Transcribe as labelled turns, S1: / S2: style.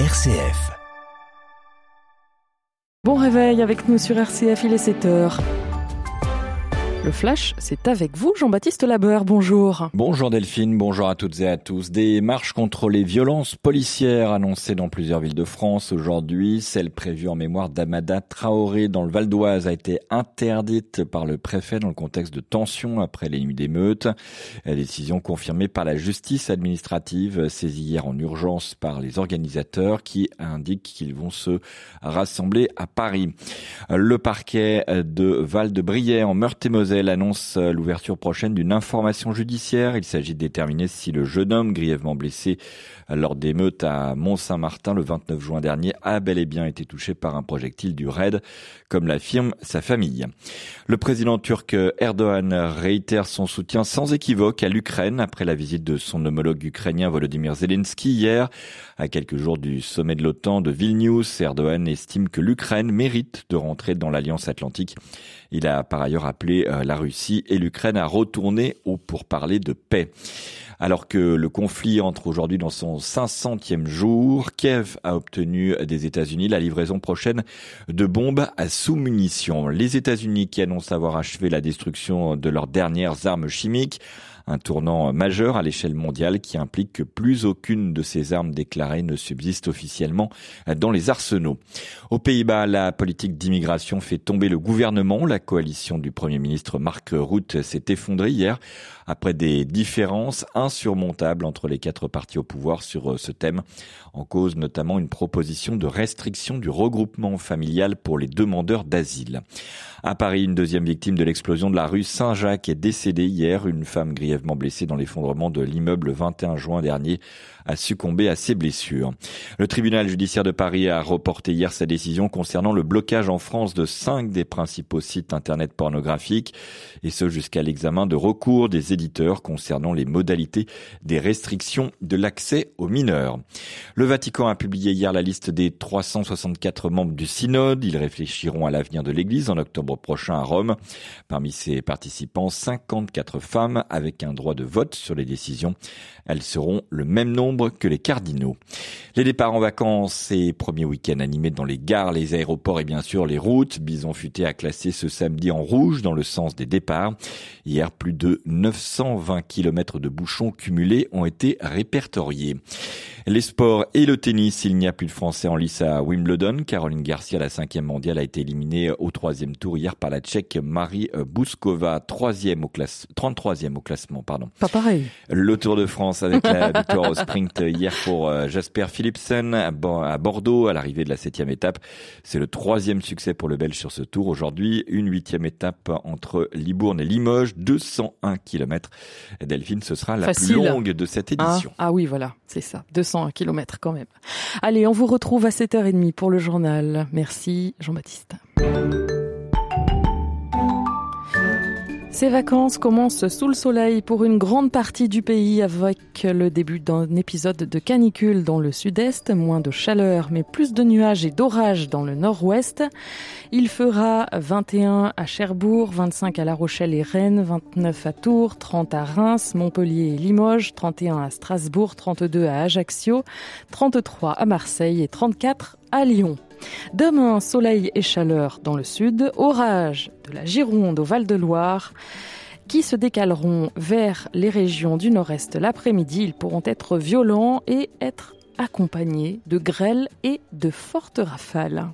S1: RCF.
S2: Bon réveil avec nous sur RCF, il est 7 heures. Le flash, c'est avec vous, Jean-Baptiste Labeur. Bonjour.
S3: Bonjour Delphine, bonjour à toutes et à tous. Des marches contre les violences policières annoncées dans plusieurs villes de France aujourd'hui. Celle prévue en mémoire d'Amada Traoré dans le Val d'Oise a été interdite par le préfet dans le contexte de tensions après les nuits d'émeutes. Décision confirmée par la justice administrative saisie hier en urgence par les organisateurs qui indiquent qu'ils vont se rassembler à Paris. Le parquet de Val-de-Briey en Meurthe-et-Moselle elle annonce euh, l'ouverture prochaine d'une information judiciaire. Il s'agit de déterminer si le jeune homme grièvement blessé euh, lors d'émeutes à Mont-Saint-Martin le 29 juin dernier a bel et bien été touché par un projectile du RAID, comme l'affirme sa famille. Le président turc Erdogan réitère son soutien sans équivoque à l'Ukraine après la visite de son homologue ukrainien Volodymyr Zelensky hier. À quelques jours du sommet de l'OTAN de Vilnius, Erdogan estime que l'Ukraine mérite de rentrer dans l'Alliance Atlantique. Il a par ailleurs appelé euh, la Russie et l'Ukraine à retourner au pourparler de paix. Alors que le conflit entre aujourd'hui dans son 500e jour, Kiev a obtenu des États-Unis la livraison prochaine de bombes à sous-munitions. Les États-Unis qui annoncent avoir achevé la destruction de leurs dernières armes chimiques un tournant majeur à l'échelle mondiale qui implique que plus aucune de ces armes déclarées ne subsiste officiellement dans les arsenaux. Aux Pays-Bas, la politique d'immigration fait tomber le gouvernement. La coalition du Premier ministre Mark Rutte s'est effondrée hier après des différences insurmontables entre les quatre partis au pouvoir sur ce thème, en cause notamment une proposition de restriction du regroupement familial pour les demandeurs d'asile. À Paris, une deuxième victime de l'explosion de la rue Saint-Jacques est décédée hier. Une femme grièvement blessée dans l'effondrement de l'immeuble 21 juin dernier a succombé à ses blessures. Le tribunal judiciaire de Paris a reporté hier sa décision concernant le blocage en France de cinq des principaux sites internet pornographiques, et ce jusqu'à l'examen de recours des éditeurs concernant les modalités des restrictions de l'accès aux mineurs. Le Vatican a publié hier la liste des 364 membres du synode. Ils réfléchiront à l'avenir de l'Église en octobre prochain à Rome. Parmi ces participants, 54 femmes avec un droit de vote sur les décisions. Elles seront le même nombre que les cardinaux. Les départs en vacances et premiers week-ends animés dans les gares, les aéroports et bien sûr les routes. Bison Futé a classé ce samedi en rouge dans le sens des départs. Hier, plus de 920 km de bouchons cumulés ont été répertoriés. Les sports et le tennis, il n'y a plus de Français en lice à Wimbledon. Caroline Garcia, la cinquième mondiale, a été éliminée au troisième tour hier par la Tchèque Marie Bouskova, troisième au classe, 33e au classement, pardon.
S2: Pas pareil.
S3: Le Tour de France avec la victoire au sprint hier pour euh, Jasper Philipsen à Bordeaux à l'arrivée de la septième étape. C'est le troisième succès pour le Belge sur ce tour. Aujourd'hui, une huitième étape entre Libourne et Limoges, 201 km. Delphine, ce sera la plus longue de cette édition.
S2: Ah, ah oui, voilà, c'est ça. 200 100 km quand même. Allez, on vous retrouve à 7h30 pour le journal. Merci Jean-Baptiste. Ces vacances commencent sous le soleil pour une grande partie du pays avec le début d'un épisode de canicule dans le sud-est, moins de chaleur mais plus de nuages et d'orages dans le nord-ouest. Il fera 21 à Cherbourg, 25 à La Rochelle et Rennes, 29 à Tours, 30 à Reims, Montpellier et Limoges, 31 à Strasbourg, 32 à Ajaccio, 33 à Marseille et 34 à Lyon. Demain, soleil et chaleur dans le sud, orage de la Gironde au Val-de-Loire qui se décaleront vers les régions du nord-est l'après-midi. Ils pourront être violents et être accompagnés de grêles et de fortes rafales.